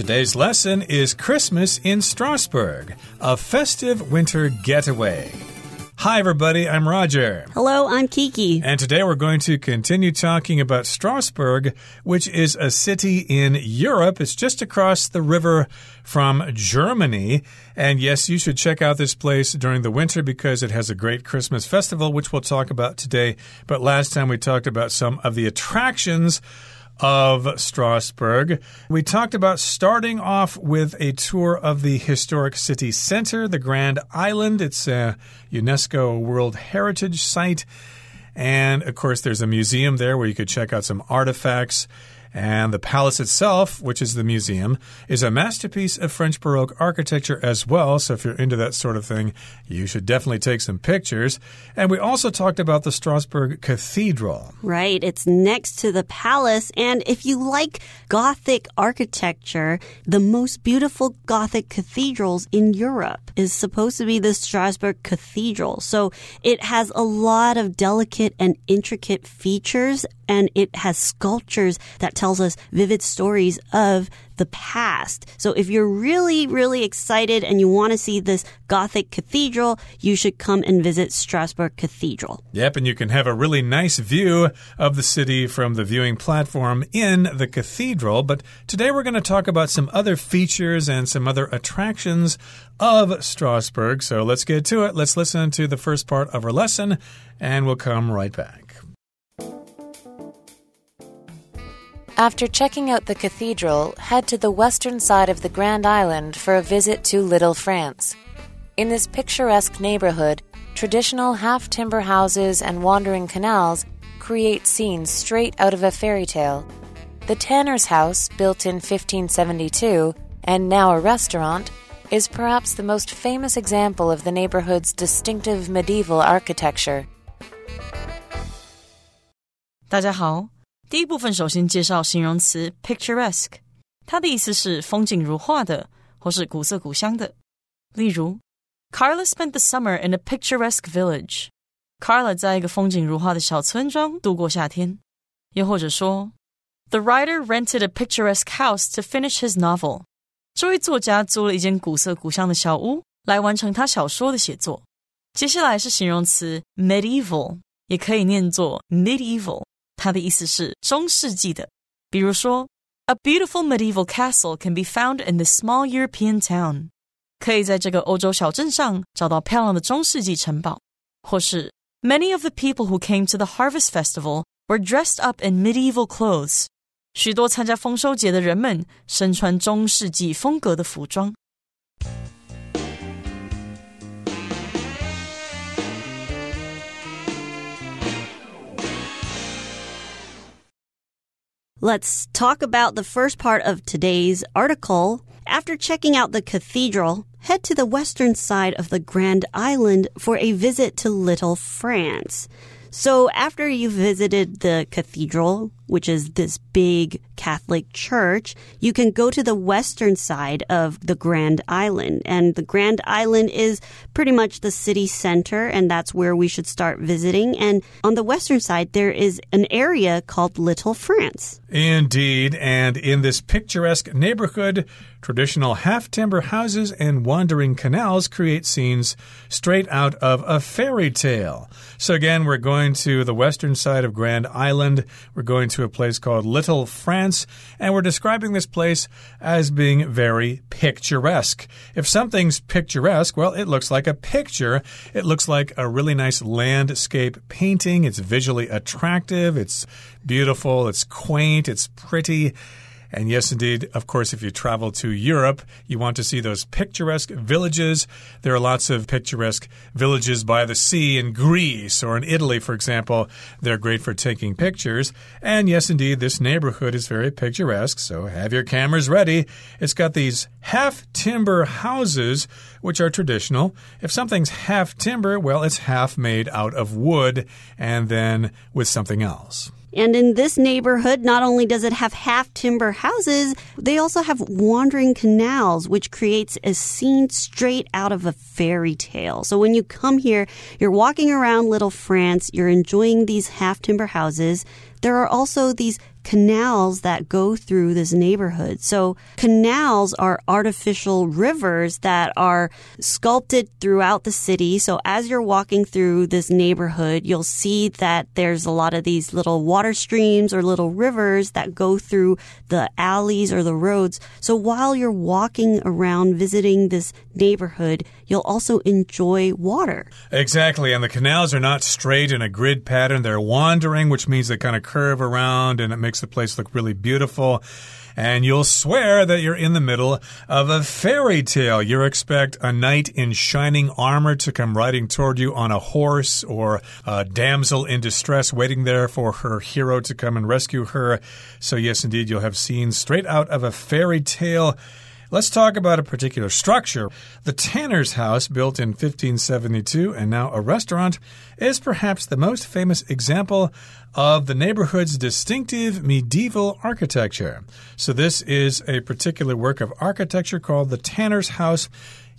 Today's lesson is Christmas in Strasbourg, a festive winter getaway. Hi, everybody. I'm Roger. Hello, I'm Kiki. And today we're going to continue talking about Strasbourg, which is a city in Europe. It's just across the river from Germany. And yes, you should check out this place during the winter because it has a great Christmas festival, which we'll talk about today. But last time we talked about some of the attractions of Strasbourg. We talked about starting off with a tour of the historic city center, the Grand Island. It's a UNESCO World Heritage Site. And of course, there's a museum there where you could check out some artifacts. And the palace itself, which is the museum, is a masterpiece of French Baroque architecture as well. So if you're into that sort of thing, you should definitely take some pictures. And we also talked about the Strasbourg Cathedral. Right. It's next to the palace. And if you like Gothic architecture, the most beautiful Gothic cathedrals in Europe is supposed to be the Strasbourg Cathedral. So it has a lot of delicate and intricate features and it has sculptures that tells us vivid stories of the past. So if you're really, really excited and you want to see this Gothic cathedral, you should come and visit Strasbourg Cathedral. Yep, and you can have a really nice view of the city from the viewing platform in the cathedral. But today we're going to talk about some other features and some other attractions of Strasbourg. So let's get to it. Let's listen to the first part of our lesson, and we'll come right back. After checking out the cathedral, head to the western side of the Grand Island for a visit to Little France. In this picturesque neighborhood, traditional half timber houses and wandering canals create scenes straight out of a fairy tale. The Tanner's House, built in 1572 and now a restaurant, is perhaps the most famous example of the neighborhood's distinctive medieval architecture. 大家好。 第一部分首先介绍形容词 picturesque，它的意思是风景如画的，或是古色古香的。例如，Carla spent the summer in a picturesque village。Carla 在一个风景如画的小村庄度过夏天。又或者说，The writer rented a picturesque house to finish his novel。这位作家租了一间古色古香的小屋来完成他小说的写作。接下来是形容词 medieval，也可以念作 medieval。 它的意思是中世纪的。比如说，A beautiful medieval castle can be found in this small European town。可以在这个欧洲小镇上找到漂亮的中世纪城堡。或是，Many of the people who came to the Harvest Festival were dressed up in medieval clothes。许多参加丰收节的人们身穿中世纪风格的服装。 Let's talk about the first part of today's article. After checking out the cathedral, head to the western side of the Grand Island for a visit to Little France. So after you visited the cathedral, which is this big Catholic church, you can go to the western side of the Grand Island. And the Grand Island is pretty much the city center, and that's where we should start visiting. And on the western side, there is an area called Little France. Indeed. And in this picturesque neighborhood, traditional half timber houses and wandering canals create scenes straight out of a fairy tale. So, again, we're going to the western side of Grand Island. We're going to a place called Little France, and we're describing this place as being very picturesque. If something's picturesque, well, it looks like a picture. It looks like a really nice landscape painting. It's visually attractive, it's beautiful, it's quaint, it's pretty. And yes, indeed, of course, if you travel to Europe, you want to see those picturesque villages. There are lots of picturesque villages by the sea in Greece or in Italy, for example. They're great for taking pictures. And yes, indeed, this neighborhood is very picturesque, so have your cameras ready. It's got these half timber houses, which are traditional. If something's half timber, well, it's half made out of wood and then with something else. And in this neighborhood, not only does it have half timber houses, they also have wandering canals, which creates a scene straight out of a fairy tale. So when you come here, you're walking around Little France, you're enjoying these half timber houses. There are also these canals that go through this neighborhood. So canals are artificial rivers that are sculpted throughout the city. So as you're walking through this neighborhood, you'll see that there's a lot of these little water streams or little rivers that go through the alleys or the roads. So while you're walking around visiting this neighborhood, you'll also enjoy water. Exactly. And the canals are not straight in a grid pattern. They're wandering, which means they kind of curve around and it makes the place look really beautiful and you'll swear that you're in the middle of a fairy tale. You expect a knight in shining armor to come riding toward you on a horse or a damsel in distress waiting there for her hero to come and rescue her. So, yes, indeed, you'll have scenes straight out of a fairy tale. Let's talk about a particular structure. The Tanner's House, built in 1572 and now a restaurant, is perhaps the most famous example of the neighborhood's distinctive medieval architecture. So, this is a particular work of architecture called the Tanner's House.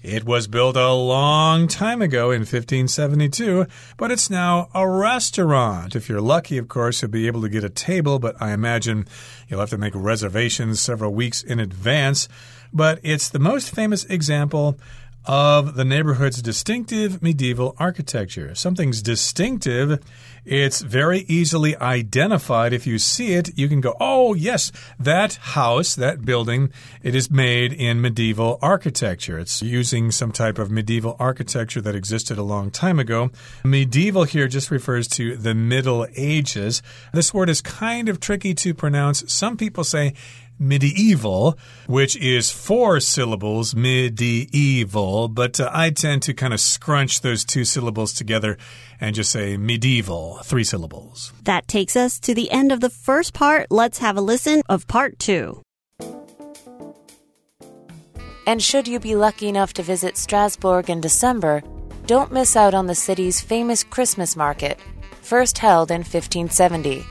It was built a long time ago in 1572, but it's now a restaurant. If you're lucky, of course, you'll be able to get a table, but I imagine you'll have to make reservations several weeks in advance but it's the most famous example of the neighborhood's distinctive medieval architecture. Something's distinctive, it's very easily identified. If you see it, you can go, oh, yes, that house, that building, it is made in medieval architecture. It's using some type of medieval architecture that existed a long time ago. Medieval here just refers to the Middle Ages. This word is kind of tricky to pronounce. Some people say medieval, which is four syllables, medieval, but uh, I tend to kind of scrunch those two syllables together and just say medieval, three syllables. That takes us to the end of the first part. Let's have a listen of part two. And should you be lucky enough to visit Strasbourg in December, don't miss out on the city's famous Christmas market, first held in 1570.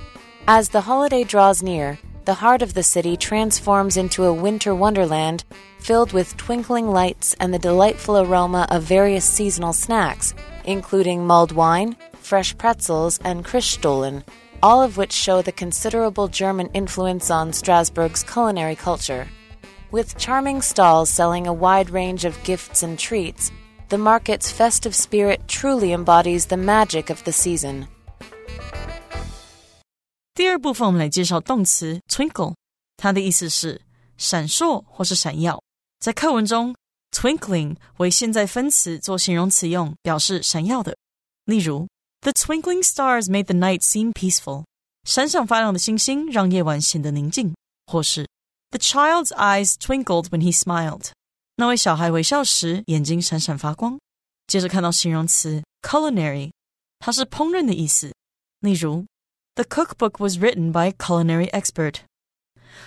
As the holiday draws near, the heart of the city transforms into a winter wonderland filled with twinkling lights and the delightful aroma of various seasonal snacks, including mulled wine, fresh pretzels, and Christstollen, all of which show the considerable German influence on Strasbourg's culinary culture. With charming stalls selling a wide range of gifts and treats, the market's festive spirit truly embodies the magic of the season. 第二部分，我们来介绍动词 twinkle，它的意思是闪烁或是闪耀。在课文中 ，twinkling 为现在分词做形容词用，表示闪耀的。例如，The twinkling stars made the night seem peaceful。闪闪发亮的星星让夜晚显得宁静。或是，The child's eyes twinkled when he smiled。那位小孩微笑时眼睛闪闪发光。接着看到形容词 culinary，它是烹饪的意思。例如。The cookbook was written by a culinary expert.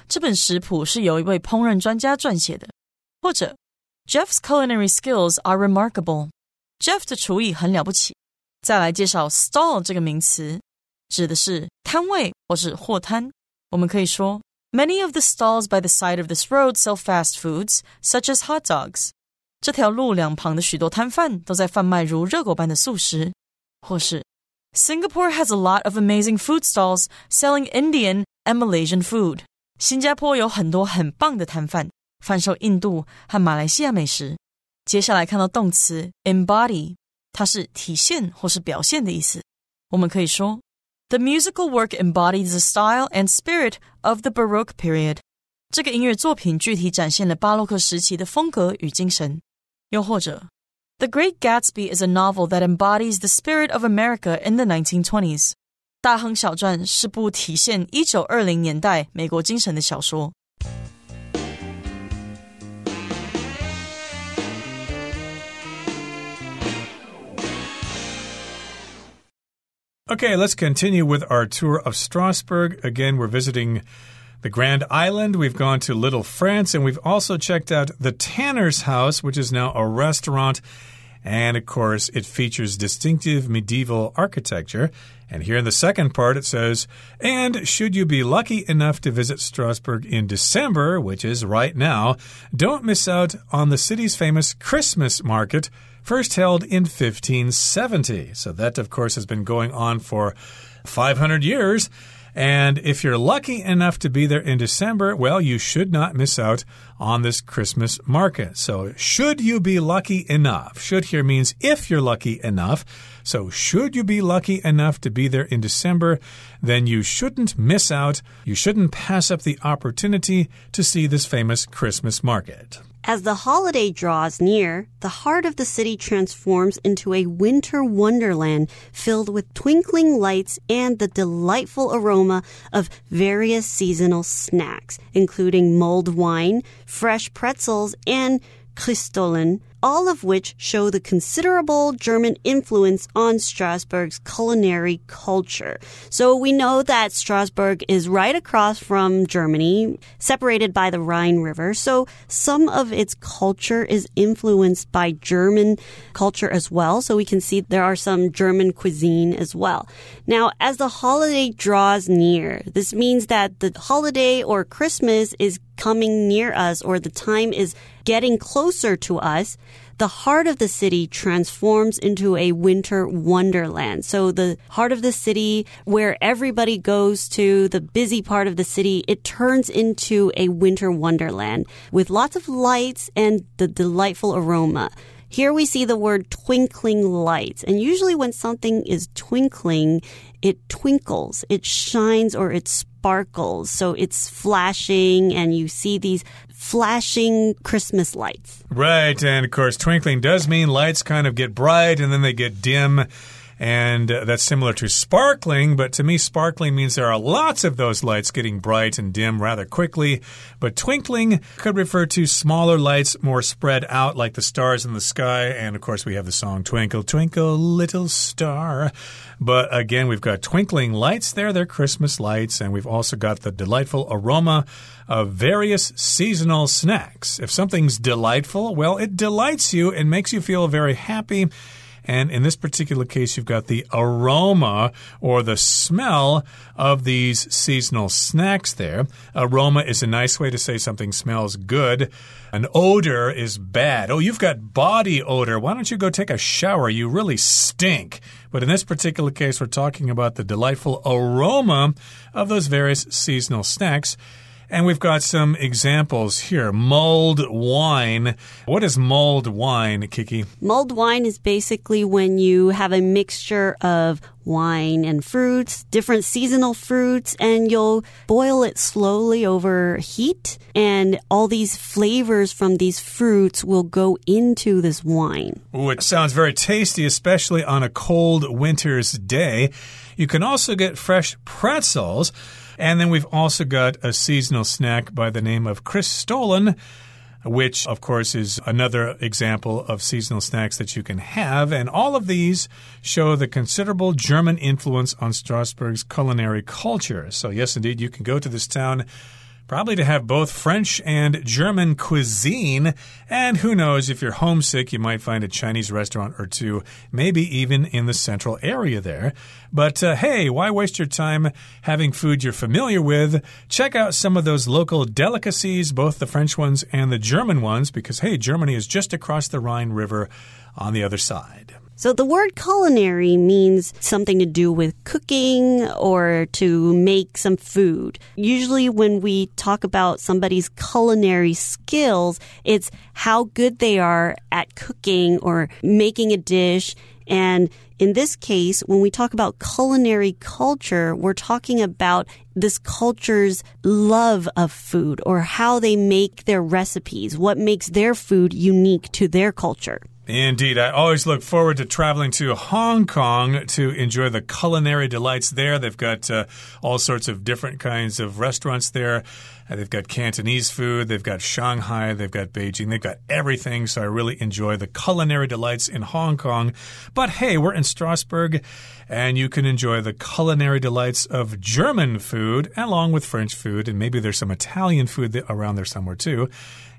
这本食谱是由一位烹饪专家撰写的。或者 ，Jeff's culinary skills are remarkable. Jeff 的厨艺很了不起。再来介绍 stall 这个名词，指的是摊位或是货摊。我们可以说，Many of the stalls by the side of this road sell fast foods, such as hot dogs. 这条路两旁的许多摊贩都在贩卖如热狗般的素食。或是 Singapore has a lot of amazing food stalls selling Indian and Malaysian food. 新加坡有很多很棒的摊贩， 贩售印度和马来西亚美食。接下来看到动词 embody，它是体现或是表现的意思。我们可以说，The musical work embodies the style and spirit of the Baroque period。这个音乐作品具体展现了巴洛克时期的风格与精神。又或者 the Great Gatsby is a novel that embodies the spirit of America in the 1920s. 大亨小传是部体现一九二零年代美国精神的小说。Okay, let's continue with our tour of Strasbourg. Again, we're visiting the Grand Island. We've gone to Little France, and we've also checked out the Tanner's House, which is now a restaurant and of course, it features distinctive medieval architecture. And here in the second part, it says, And should you be lucky enough to visit Strasbourg in December, which is right now, don't miss out on the city's famous Christmas market, first held in 1570. So that, of course, has been going on for 500 years. And if you're lucky enough to be there in December, well, you should not miss out on this Christmas market. So, should you be lucky enough? Should here means if you're lucky enough. So, should you be lucky enough to be there in December, then you shouldn't miss out. You shouldn't pass up the opportunity to see this famous Christmas market. As the holiday draws near, the heart of the city transforms into a winter wonderland filled with twinkling lights and the delightful aroma of various seasonal snacks, including mulled wine, fresh pretzels, and Christstollen, all of which show the considerable German influence on Strasbourg's culinary culture. So we know that Strasbourg is right across from Germany, separated by the Rhine River. So some of its culture is influenced by German culture as well. So we can see there are some German cuisine as well. Now, as the holiday draws near, this means that the holiday or Christmas is coming near us or the time is getting closer to us, the heart of the city transforms into a winter wonderland. So the heart of the city where everybody goes to, the busy part of the city, it turns into a winter wonderland with lots of lights and the delightful aroma. Here we see the word twinkling lights. And usually when something is twinkling, it twinkles, it shines or it sparkles. So it's flashing and you see these flashing Christmas lights. Right. And of course, twinkling does mean lights kind of get bright and then they get dim. And uh, that's similar to sparkling, but to me, sparkling means there are lots of those lights getting bright and dim rather quickly. But twinkling could refer to smaller lights more spread out, like the stars in the sky. And of course, we have the song Twinkle, Twinkle, Little Star. But again, we've got twinkling lights there. They're Christmas lights. And we've also got the delightful aroma of various seasonal snacks. If something's delightful, well, it delights you and makes you feel very happy. And in this particular case, you've got the aroma or the smell of these seasonal snacks there. Aroma is a nice way to say something smells good. An odor is bad. Oh, you've got body odor. Why don't you go take a shower? You really stink. But in this particular case, we're talking about the delightful aroma of those various seasonal snacks. And we've got some examples here. Mulled wine. What is mulled wine, Kiki? Mulled wine is basically when you have a mixture of wine and fruits, different seasonal fruits, and you'll boil it slowly over heat. And all these flavors from these fruits will go into this wine. Ooh, it sounds very tasty, especially on a cold winter's day. You can also get fresh pretzels. And then we've also got a seasonal snack by the name of Christstollen which, of course, is another example of seasonal snacks that you can have. And all of these show the considerable German influence on Strasbourg's culinary culture. So, yes, indeed, you can go to this town Probably to have both French and German cuisine. And who knows, if you're homesick, you might find a Chinese restaurant or two, maybe even in the central area there. But uh, hey, why waste your time having food you're familiar with? Check out some of those local delicacies, both the French ones and the German ones, because hey, Germany is just across the Rhine River on the other side. So the word culinary means something to do with cooking or to make some food. Usually when we talk about somebody's culinary skills, it's how good they are at cooking or making a dish. And in this case, when we talk about culinary culture, we're talking about this culture's love of food or how they make their recipes, what makes their food unique to their culture. Indeed. I always look forward to traveling to Hong Kong to enjoy the culinary delights there. They've got uh, all sorts of different kinds of restaurants there. Uh, they've got Cantonese food, they've got Shanghai, they've got Beijing, they've got everything. So I really enjoy the culinary delights in Hong Kong. But hey, we're in Strasbourg, and you can enjoy the culinary delights of German food along with French food, and maybe there's some Italian food around there somewhere too.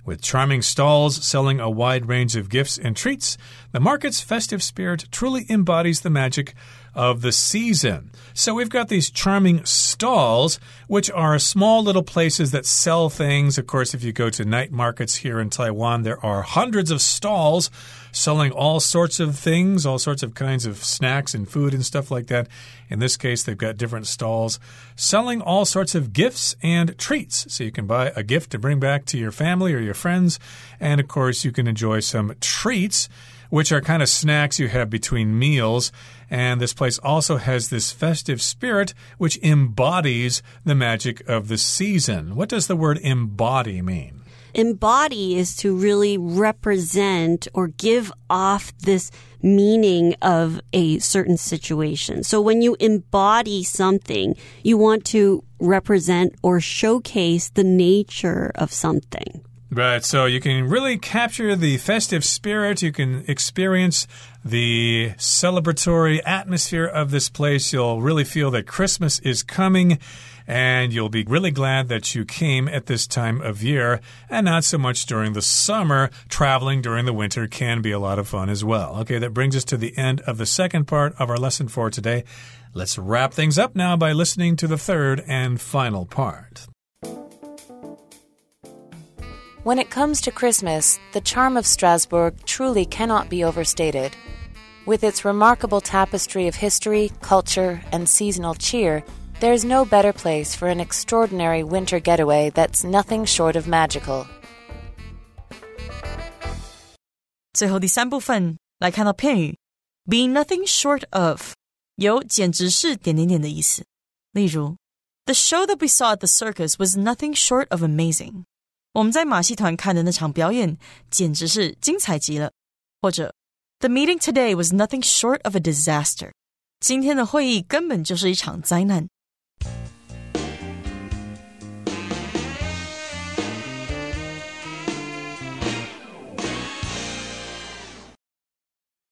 With charming stalls selling a wide range of gifts and treats, the market's festive spirit truly embodies the magic of the season. So we've got these charming stalls, which are small little places that sell things. Of course, if you go to night markets here in Taiwan, there are hundreds of stalls selling all sorts of things, all sorts of kinds of snacks and food and stuff like that. In this case, they've got different stalls selling all sorts of gifts and treats. So you can buy a gift to bring back to your family or your friends. And of course, you can enjoy some treats which are kind of snacks you have between meals. And this place also has this festive spirit which embodies the magic of the season. What does the word embody mean? embody is to really represent or give off this meaning of a certain situation. So when you embody something, you want to represent or showcase the nature of something. Right, so you can really capture the festive spirit. You can experience the celebratory atmosphere of this place. You'll really feel that Christmas is coming and you'll be really glad that you came at this time of year and not so much during the summer. Traveling during the winter can be a lot of fun as well. Okay, that brings us to the end of the second part of our lesson for today. Let's wrap things up now by listening to the third and final part. When it comes to Christmas, the charm of Strasbourg truly cannot be overstated. With its remarkable tapestry of history, culture, and seasonal cheer, there's no better place for an extraordinary winter getaway that's nothing short of magical. 最后第三部分来看到片语 "be nothing short of"，有简直是点点点的意思。例如，The show that we saw at the circus was nothing short of amazing。 我们在马戏团看的那场表演简直是精彩极了。或者，The meeting today was nothing short of a disaster。今天的会议根本就是一场灾难。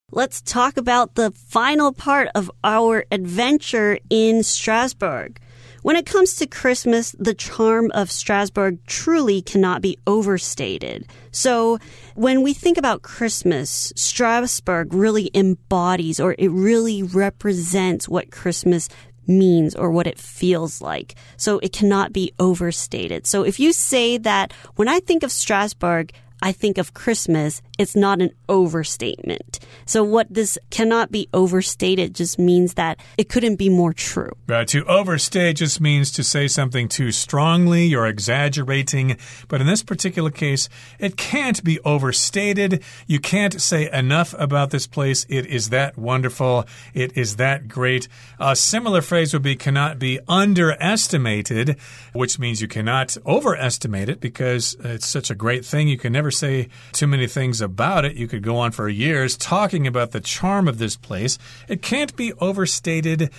Let's talk about the final part of our adventure in Strasbourg. When it comes to Christmas, the charm of Strasbourg truly cannot be overstated. So, when we think about Christmas, Strasbourg really embodies or it really represents what Christmas means or what it feels like. So, it cannot be overstated. So, if you say that when I think of Strasbourg, I think of Christmas, it's not an overstatement. So what this cannot be overstated just means that it couldn't be more true. Right. To overstate just means to say something too strongly, you're exaggerating. But in this particular case, it can't be overstated. You can't say enough about this place. It is that wonderful. It is that great. A similar phrase would be cannot be underestimated, which means you cannot overestimate it because it's such a great thing. You can never say too many things about it. You could go on for years talking about the charm of this place. It can't be overstated.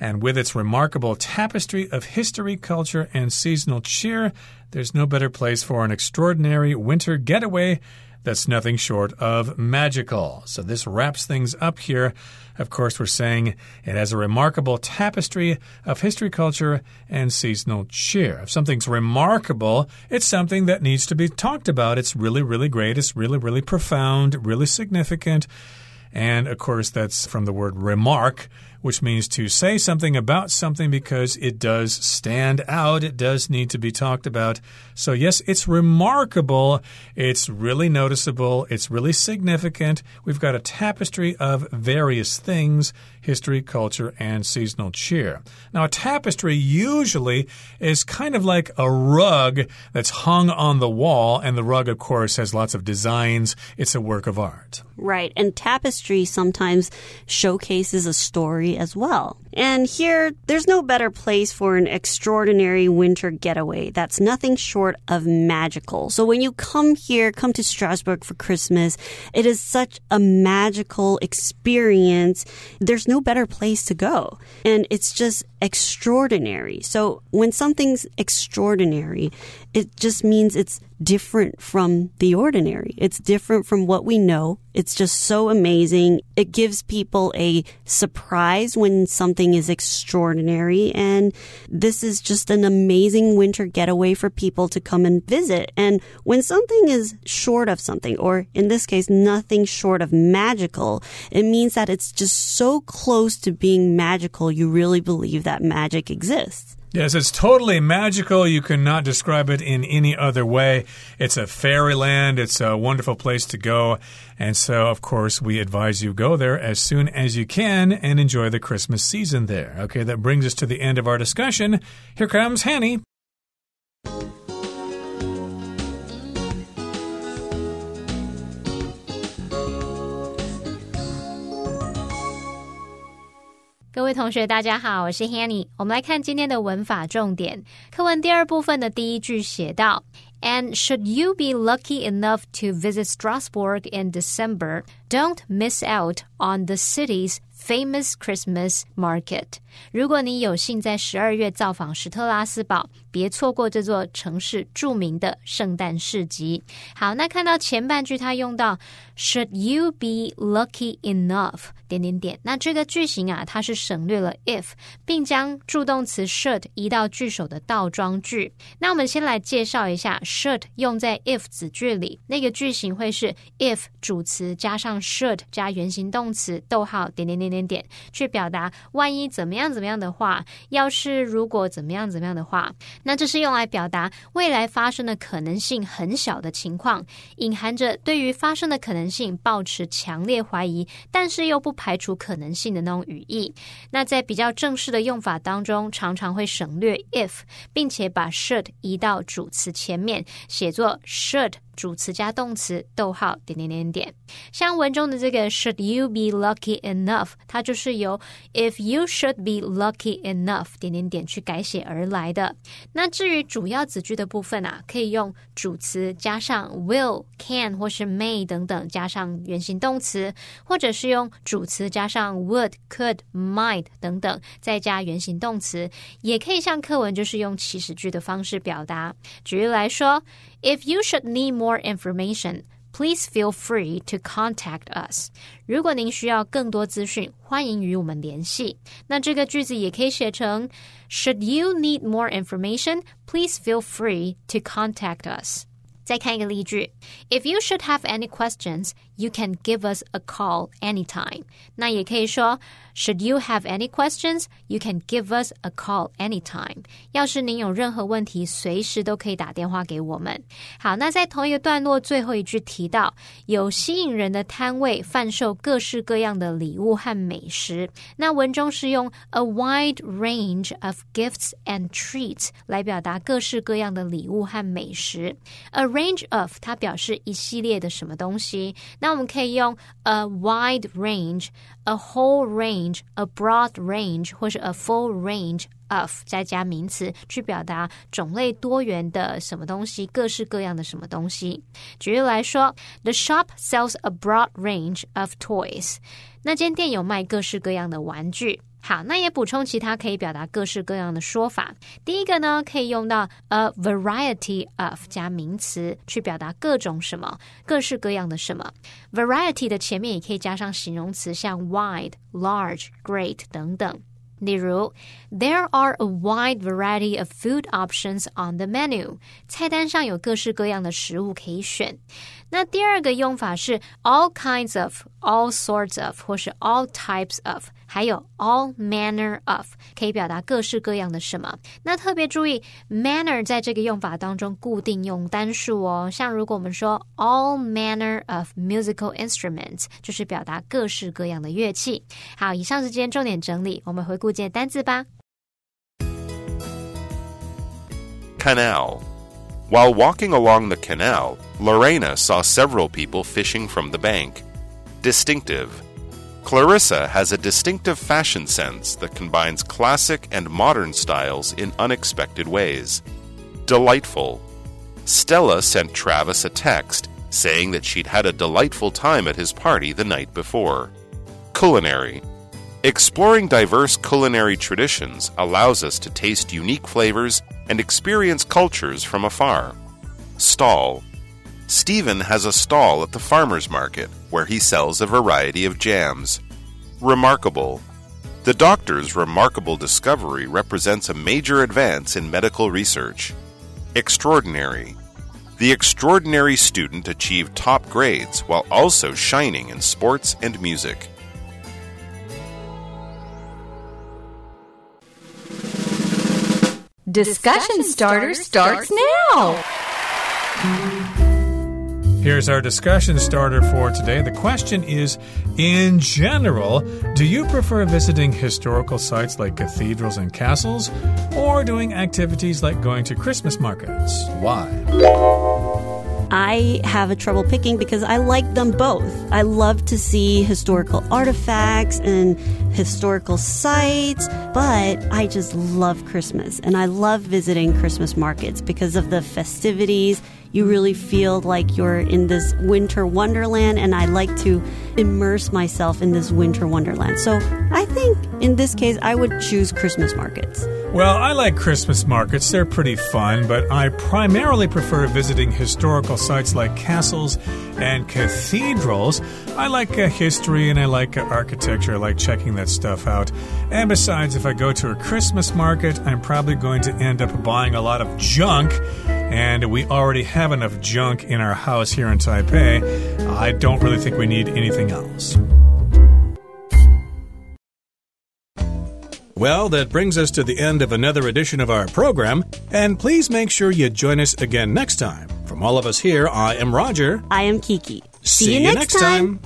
And with its remarkable tapestry of history, culture, and seasonal cheer, there's no better place for an extraordinary winter getaway that's nothing short of magical. So this wraps things up here. Of course, we're saying it has a remarkable tapestry of history, culture, and seasonal cheer. If something's remarkable, it's something that needs to be talked about. It's really, really great. It's really, really profound, really significant. And of course, that's from the word remark which means to say something about something because it does stand out. It does need to be talked about. So, yes, it's remarkable. It's really noticeable. It's really significant. We've got a tapestry of various things history, culture, and seasonal cheer. Now, a tapestry usually is kind of like a rug that's hung on the wall, and the rug, of course, has lots of designs. It's a work of art. Right. And tapestry sometimes showcases a story as well. And here, there's no better place for an extraordinary winter getaway that's nothing short of magical. So when you come here, come to Strasbourg for Christmas, it is such a magical experience. There's no better place to go. And it's just extraordinary. So when something's extraordinary, it just means it's different from the ordinary. It's different from what we know. It's just so amazing. It gives people a surprise when something something is extraordinary. And this is just an amazing winter getaway for people to come and visit. And when something is short of something, or in this case, nothing short of magical, it means that it's just so close to being magical, you really believe that magic exists. Yes, it's totally magical. You cannot describe it in any other way. It's a fairyland. It's a wonderful place to go. And so, of course, we advise you go there as soon as you can and enjoy the Christmas season there. Okay, that brings us to the end of our discussion. Here comes Hanny. 各位同学，大家好，我是 Hanny。我们来看今天的文法重点。课文第二部分的第一句写到：And should you be lucky enough to visit Strasbourg in December, don't miss out on the city's famous Christmas market。 如果你有幸在十二月造访史特拉斯堡，别错过这座城市著名的圣诞市集。好，那看到前半句，它用到 Should you be lucky enough？点点点。那这个句型啊，它是省略了 if，并将助动词 should 移到句首的倒装句。那我们先来介绍一下 should 用在 if 子句里，那个句型会是 if 主词加上 should 加原形动词逗号点点点点点，去表达万一怎么样怎么样的话，要是如果怎么样怎么样的话。那这是用来表达未来发生的可能性很小的情况，隐含着对于发生的可能性保持强烈怀疑，但是又不排除可能性的那种语义。那在比较正式的用法当中，常常会省略 if，并且把 should 移到主词前面，写作 should。主词加动词，逗号，点点点点。像文中的这个 Should you be lucky enough？它就是由 If you should be lucky enough，点点点去改写而来的。那至于主要子句的部分啊，可以用主词加上 will、can 或是 may 等等，加上原形动词，或者是用主词加上 would、could、might 等等，再加原形动词。也可以像课文就是用祈使句的方式表达。举例来说。If you should need more information, please feel free to contact us. 如果您需要更多资讯，欢迎与我们联系。那这个句子也可以写成：Should you need more information, please feel free to contact us. 再看一个例句：If you should have any questions, you can give us a call anytime. 那也可以说，Should you have any questions, you can give us a call anytime. 要是您有任何问题，随时都可以打电话给我们。好，那在同一个段落最后一句提到，有吸引人的摊位贩售各式各样的礼物和美食。那文中是用 a wide range of gifts and treats 来表达各式各样的礼物和美食。A range of 它表示一系列的什么东西。那我们可以用 a wide range、a whole range、a broad range 或是 a full range of 再加名词去表达种类多元的什么东西，各式各样的什么东西。举例来说，The shop sells a broad range of toys。那间店有卖各式各样的玩具。好，那也补充其他可以表达各式各样的说法。第一个呢，可以用到 a variety of 加名词去表达各种什么，各式各样的什么。variety 的前面也可以加上形容词，像 wide、large、great 等等。例如，There are a wide variety of food options on the menu。菜单上有各式各样的食物可以选。那第二个用法是 all kinds of、all sorts of 或是 all types of。还有 all manner of 可以表达各式各样的什么。那特别注意，manner 在这个用法当中固定用单数哦。像如果我们说 all manner of musical instruments，就是表达各式各样的乐器。好，以上是今天重点整理，我们回顾这些单字吧。Canal. While walking along the canal, Lorena saw several people fishing from the bank. Distinctive. Clarissa has a distinctive fashion sense that combines classic and modern styles in unexpected ways. Delightful. Stella sent Travis a text saying that she'd had a delightful time at his party the night before. Culinary. Exploring diverse culinary traditions allows us to taste unique flavors and experience cultures from afar. Stall. Stephen has a stall at the farmer's market where he sells a variety of jams. Remarkable. The doctor's remarkable discovery represents a major advance in medical research. Extraordinary. The extraordinary student achieved top grades while also shining in sports and music. Discussion starter starts now. Here's our discussion starter for today. The question is In general, do you prefer visiting historical sites like cathedrals and castles, or doing activities like going to Christmas markets? Why? I have a trouble picking because I like them both. I love to see historical artifacts and historical sites, but I just love Christmas and I love visiting Christmas markets because of the festivities. You really feel like you're in this winter wonderland, and I like to immerse myself in this winter wonderland. So I think in this case, I would choose Christmas markets. Well, I like Christmas markets. They're pretty fun, but I primarily prefer visiting historical sites like castles and cathedrals. I like uh, history and I like uh, architecture. I like checking that stuff out. And besides, if I go to a Christmas market, I'm probably going to end up buying a lot of junk. And we already have enough junk in our house here in Taipei. I don't really think we need anything else. Well, that brings us to the end of another edition of our program, and please make sure you join us again next time. From all of us here, I am Roger. I am Kiki. See, you, next time.